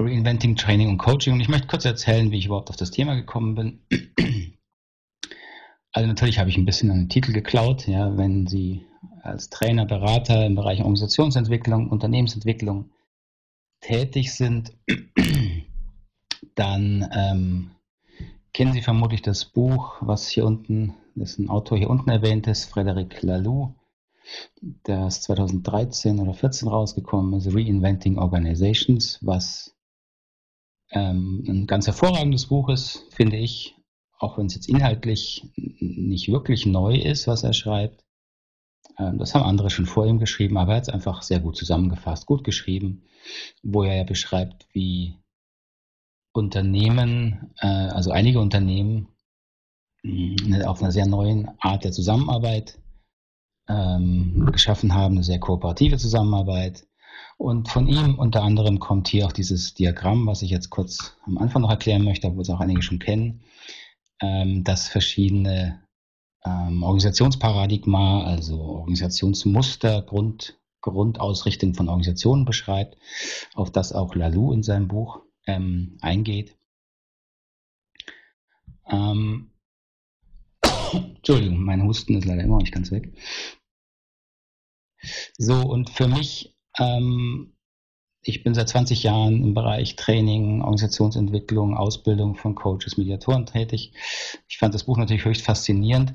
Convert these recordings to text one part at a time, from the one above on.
Reinventing Training und Coaching. Und ich möchte kurz erzählen, wie ich überhaupt auf das Thema gekommen bin. Also natürlich habe ich ein bisschen einen Titel geklaut, ja, wenn Sie als Trainer, Berater im Bereich Organisationsentwicklung, Unternehmensentwicklung tätig sind, dann ähm, kennen Sie vermutlich das Buch, was hier unten, das ein Autor hier unten erwähnt ist, Frederic Laloux, das 2013 oder 2014 rausgekommen ist, Reinventing Organizations, was ähm, ein ganz hervorragendes Buch ist, finde ich, auch wenn es jetzt inhaltlich nicht wirklich neu ist, was er schreibt. Ähm, das haben andere schon vor ihm geschrieben, aber er hat es einfach sehr gut zusammengefasst, gut geschrieben, wo er ja beschreibt, wie Unternehmen, äh, also einige Unternehmen, auf einer sehr neuen Art der Zusammenarbeit ähm, geschaffen haben, eine sehr kooperative Zusammenarbeit. Und von ihm unter anderem kommt hier auch dieses Diagramm, was ich jetzt kurz am Anfang noch erklären möchte, obwohl es auch einige schon kennen, ähm, das verschiedene ähm, Organisationsparadigma, also Organisationsmuster, Grund, Grundausrichtung von Organisationen beschreibt, auf das auch Lalou in seinem Buch ähm, eingeht. Ähm, Entschuldigung, mein Husten ist leider immer noch nicht ganz weg. So, und für mich, ähm, ich bin seit 20 Jahren im Bereich Training, Organisationsentwicklung, Ausbildung von Coaches, Mediatoren tätig. Ich fand das Buch natürlich höchst faszinierend.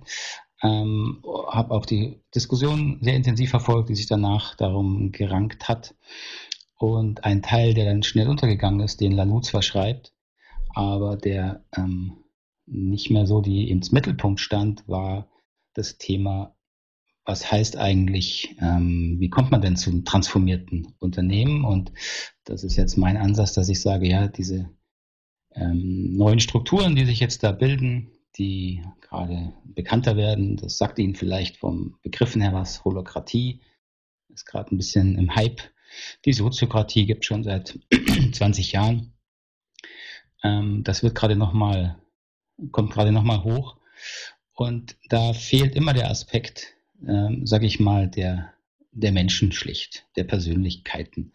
Ähm, habe auch die Diskussion sehr intensiv verfolgt, die sich danach darum gerankt hat. Und ein Teil, der dann schnell untergegangen ist, den Lalou zwar schreibt, aber der ähm, nicht mehr so die ins Mittelpunkt stand, war das Thema, was heißt eigentlich, ähm, wie kommt man denn zu einem transformierten Unternehmen? Und das ist jetzt mein Ansatz, dass ich sage, ja, diese ähm, neuen Strukturen, die sich jetzt da bilden, die gerade bekannter werden, das sagt Ihnen vielleicht vom Begriffen her was, Holokratie ist gerade ein bisschen im Hype die Soziokratie gibt schon seit 20 Jahren. Ähm, das wird gerade nochmal, kommt gerade nochmal hoch. Und da fehlt immer der Aspekt, ähm, sage ich mal, der, der Menschen schlicht, der Persönlichkeiten.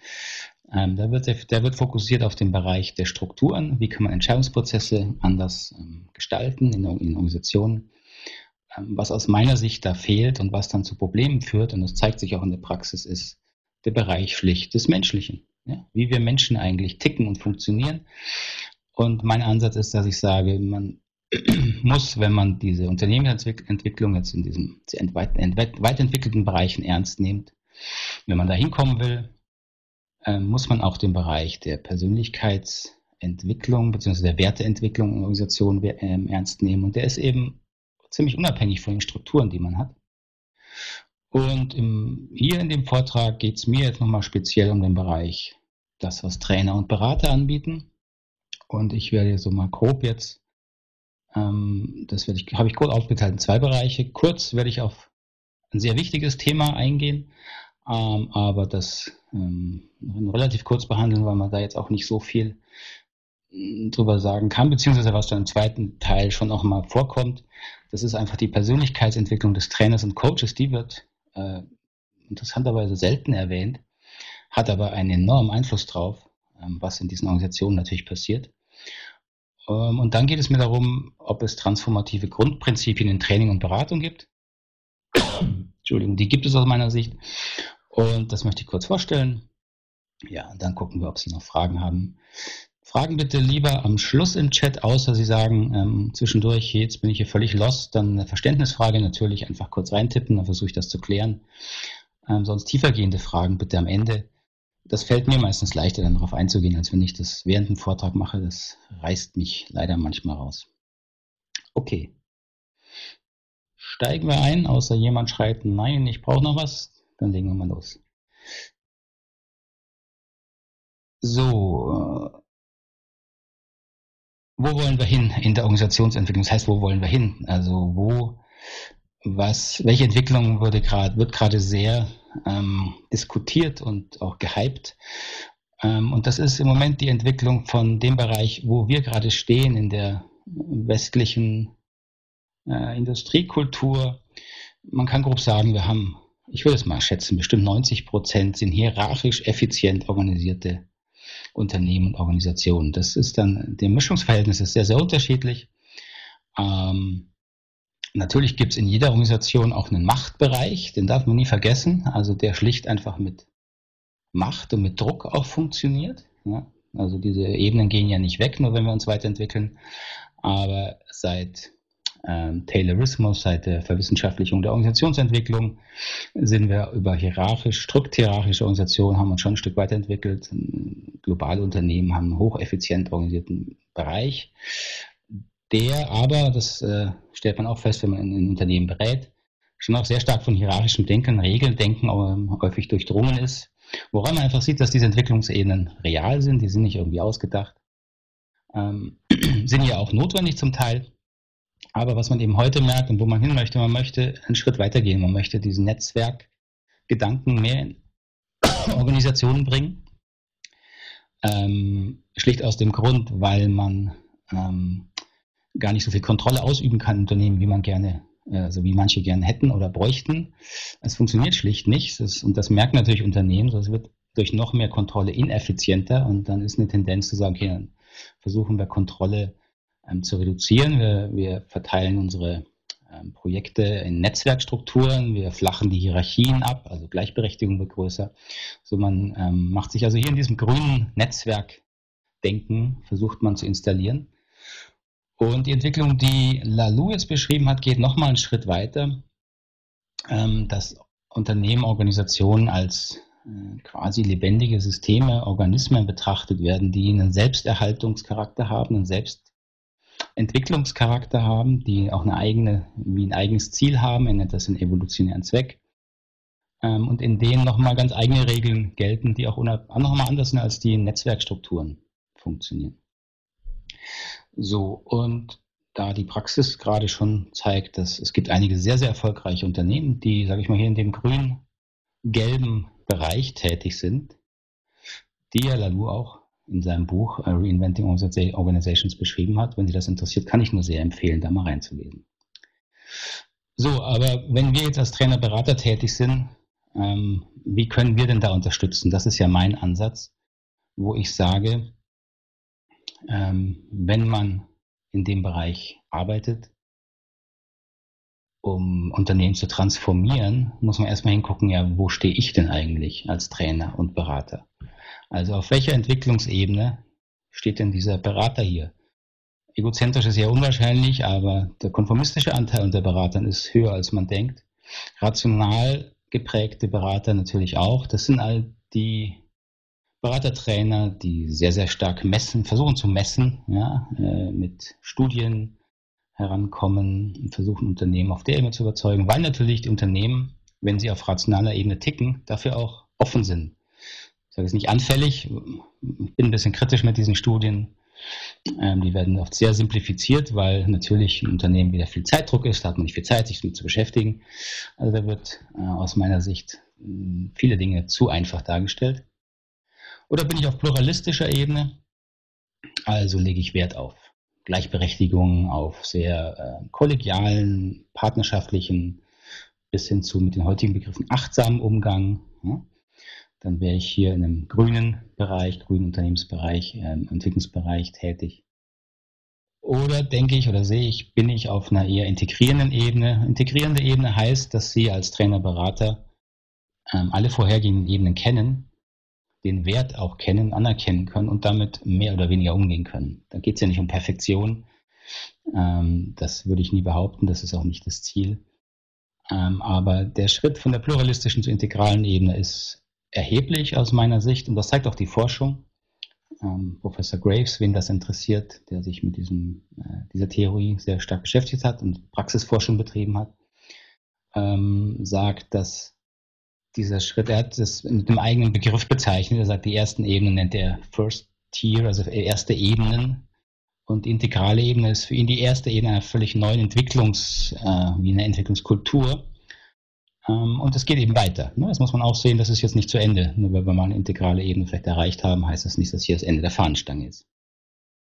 Ähm, da, wird, der wird fokussiert auf den Bereich der Strukturen. Wie kann man Entscheidungsprozesse anders ähm, gestalten in, in Organisationen? Ähm, was aus meiner Sicht da fehlt und was dann zu Problemen führt, und das zeigt sich auch in der Praxis, ist der Bereich schlicht des Menschlichen. Ja? Wie wir Menschen eigentlich ticken und funktionieren. Und mein Ansatz ist, dass ich sage, man muss, wenn man diese Unternehmensentwicklung jetzt in diesen weit, entwickelten Bereichen ernst nimmt, wenn man da hinkommen will, äh, muss man auch den Bereich der Persönlichkeitsentwicklung bzw. der Werteentwicklung in Organisationen äh, ernst nehmen. Und der ist eben ziemlich unabhängig von den Strukturen, die man hat. Und im, hier in dem Vortrag geht es mir jetzt nochmal speziell um den Bereich, das, was Trainer und Berater anbieten. Und ich werde so mal grob jetzt, ähm, das werde ich, habe ich kurz aufgeteilt in zwei Bereiche. Kurz werde ich auf ein sehr wichtiges Thema eingehen, ähm, aber das ähm, relativ kurz behandeln, weil man da jetzt auch nicht so viel mm, drüber sagen kann, beziehungsweise was dann im zweiten Teil schon auch mal vorkommt. Das ist einfach die Persönlichkeitsentwicklung des Trainers und Coaches, die wird äh, interessanterweise selten erwähnt, hat aber einen enormen Einfluss drauf, ähm, was in diesen Organisationen natürlich passiert. Ähm, und dann geht es mir darum, ob es transformative Grundprinzipien in Training und Beratung gibt. Entschuldigung, die gibt es aus meiner Sicht. Und das möchte ich kurz vorstellen. Ja, dann gucken wir, ob Sie noch Fragen haben. Fragen bitte lieber am Schluss im Chat, außer Sie sagen ähm, zwischendurch, jetzt bin ich hier völlig lost, dann eine Verständnisfrage natürlich einfach kurz reintippen, dann versuche ich das zu klären. Ähm, sonst tiefergehende Fragen bitte am Ende. Das fällt mir meistens leichter, dann darauf einzugehen, als wenn ich das während dem Vortrag mache. Das reißt mich leider manchmal raus. Okay. Steigen wir ein, außer jemand schreit, nein, ich brauche noch was, dann legen wir mal los. So, wo wollen wir hin in der Organisationsentwicklung? Das heißt, wo wollen wir hin? Also wo, was, welche Entwicklung wurde grad, wird gerade sehr ähm, diskutiert und auch gehypt? Ähm, und das ist im Moment die Entwicklung von dem Bereich, wo wir gerade stehen in der westlichen äh, Industriekultur. Man kann grob sagen, wir haben, ich würde es mal schätzen, bestimmt 90 Prozent sind hierarchisch effizient organisierte Unternehmen und Organisationen. Das ist dann, der Mischungsverhältnis ist sehr, sehr unterschiedlich. Ähm, natürlich gibt es in jeder Organisation auch einen Machtbereich, den darf man nie vergessen, also der schlicht einfach mit Macht und mit Druck auch funktioniert. Ja? Also diese Ebenen gehen ja nicht weg, nur wenn wir uns weiterentwickeln. Aber seit ähm, Taylorismus, seit der Verwissenschaftlichung der Organisationsentwicklung sind wir über hierarchisch, strukthierarchische Organisationen haben uns schon ein Stück weiterentwickelt. Globale Unternehmen haben einen hocheffizient organisierten Bereich, der aber, das äh, stellt man auch fest, wenn man in, Unternehmen berät, schon auch sehr stark von hierarchischem Denken, Regeldenken ähm, häufig durchdrungen ist, woran man einfach sieht, dass diese Entwicklungsebenen real sind, die sind nicht irgendwie ausgedacht, ähm, sind ja auch notwendig zum Teil, aber was man eben heute merkt und wo man hin möchte, man möchte einen Schritt weitergehen. Man möchte diesen Netzwerkgedanken mehr in Organisationen bringen. Ähm, schlicht aus dem Grund, weil man ähm, gar nicht so viel Kontrolle ausüben kann Unternehmen, wie man gerne, also wie manche gerne hätten oder bräuchten. Es funktioniert schlicht nicht. Das, und das merken natürlich Unternehmen. Das wird durch noch mehr Kontrolle ineffizienter und dann ist eine Tendenz zu sagen, okay, dann versuchen wir Kontrolle ähm, zu reduzieren. Wir, wir verteilen unsere ähm, Projekte in Netzwerkstrukturen, wir flachen die Hierarchien ab, also Gleichberechtigung wird größer. So man ähm, macht sich also hier in diesem grünen Netzwerkdenken, versucht man zu installieren. Und die Entwicklung, die Lalou jetzt beschrieben hat, geht nochmal einen Schritt weiter, ähm, dass Unternehmen, Organisationen als äh, quasi lebendige Systeme, Organismen betrachtet werden, die einen Selbsterhaltungscharakter haben, einen Selbst Entwicklungscharakter haben, die auch eine eigene, wie ein eigenes Ziel haben, er nennt das einen evolutionären Zweck. Ähm, und in denen nochmal ganz eigene Regeln gelten, die auch nochmal anders sind, als die Netzwerkstrukturen funktionieren. So, und da die Praxis gerade schon zeigt, dass es gibt einige sehr, sehr erfolgreiche Unternehmen, die, sage ich mal, hier in dem grün-gelben Bereich tätig sind, die ja Lalu auch in seinem Buch äh, Reinventing Organizations beschrieben hat. Wenn Sie das interessiert, kann ich nur sehr empfehlen, da mal reinzulesen. So, aber wenn wir jetzt als Trainer, Berater tätig sind, ähm, wie können wir denn da unterstützen? Das ist ja mein Ansatz, wo ich sage, ähm, wenn man in dem Bereich arbeitet, um Unternehmen zu transformieren, muss man erstmal hingucken, ja, wo stehe ich denn eigentlich als Trainer und Berater? Also auf welcher Entwicklungsebene steht denn dieser Berater hier? Egozentrisch ist ja unwahrscheinlich, aber der konformistische Anteil unter Beratern ist höher, als man denkt. Rational geprägte Berater natürlich auch. Das sind all die Beratertrainer, die sehr, sehr stark messen, versuchen zu messen, ja, äh, mit Studien herankommen und versuchen Unternehmen auf der Ebene zu überzeugen, weil natürlich die Unternehmen, wenn sie auf rationaler Ebene ticken, dafür auch offen sind ich sage es nicht anfällig, ich bin ein bisschen kritisch mit diesen Studien. Ähm, die werden oft sehr simplifiziert, weil natürlich ein Unternehmen wieder viel Zeitdruck ist, da hat man nicht viel Zeit, sich damit zu beschäftigen. Also da wird äh, aus meiner Sicht viele Dinge zu einfach dargestellt. Oder bin ich auf pluralistischer Ebene? Also lege ich Wert auf Gleichberechtigung, auf sehr äh, kollegialen, partnerschaftlichen, bis hin zu mit den heutigen Begriffen achtsamen Umgang. Ja? dann wäre ich hier in einem grünen Bereich, grünen Unternehmensbereich, ähm, Entwicklungsbereich tätig. Oder denke ich oder sehe ich, bin ich auf einer eher integrierenden Ebene. Integrierende Ebene heißt, dass Sie als Trainer, Berater ähm, alle vorhergehenden Ebenen kennen, den Wert auch kennen, anerkennen können und damit mehr oder weniger umgehen können. Da geht es ja nicht um Perfektion. Ähm, das würde ich nie behaupten, das ist auch nicht das Ziel. Ähm, aber der Schritt von der pluralistischen zur integralen Ebene ist erheblich aus meiner Sicht und das zeigt auch die Forschung. Ähm, Professor Graves, wen das interessiert, der sich mit diesem, äh, dieser Theorie sehr stark beschäftigt hat und Praxisforschung betrieben hat, ähm, sagt, dass dieser Schritt, er hat das mit einem eigenen Begriff bezeichnet, er sagt, die ersten Ebenen nennt er First Tier, also erste Ebenen. Und die integrale Ebene ist für ihn die erste Ebene einer völlig neuen Entwicklungs, äh, wie eine Entwicklungskultur ähm, und es geht eben weiter. Ne? Das muss man auch sehen, das ist jetzt nicht zu Ende. Nur weil wir mal eine integrale Ebene vielleicht erreicht haben, heißt das nicht, dass hier das Ende der Fahnenstange ist.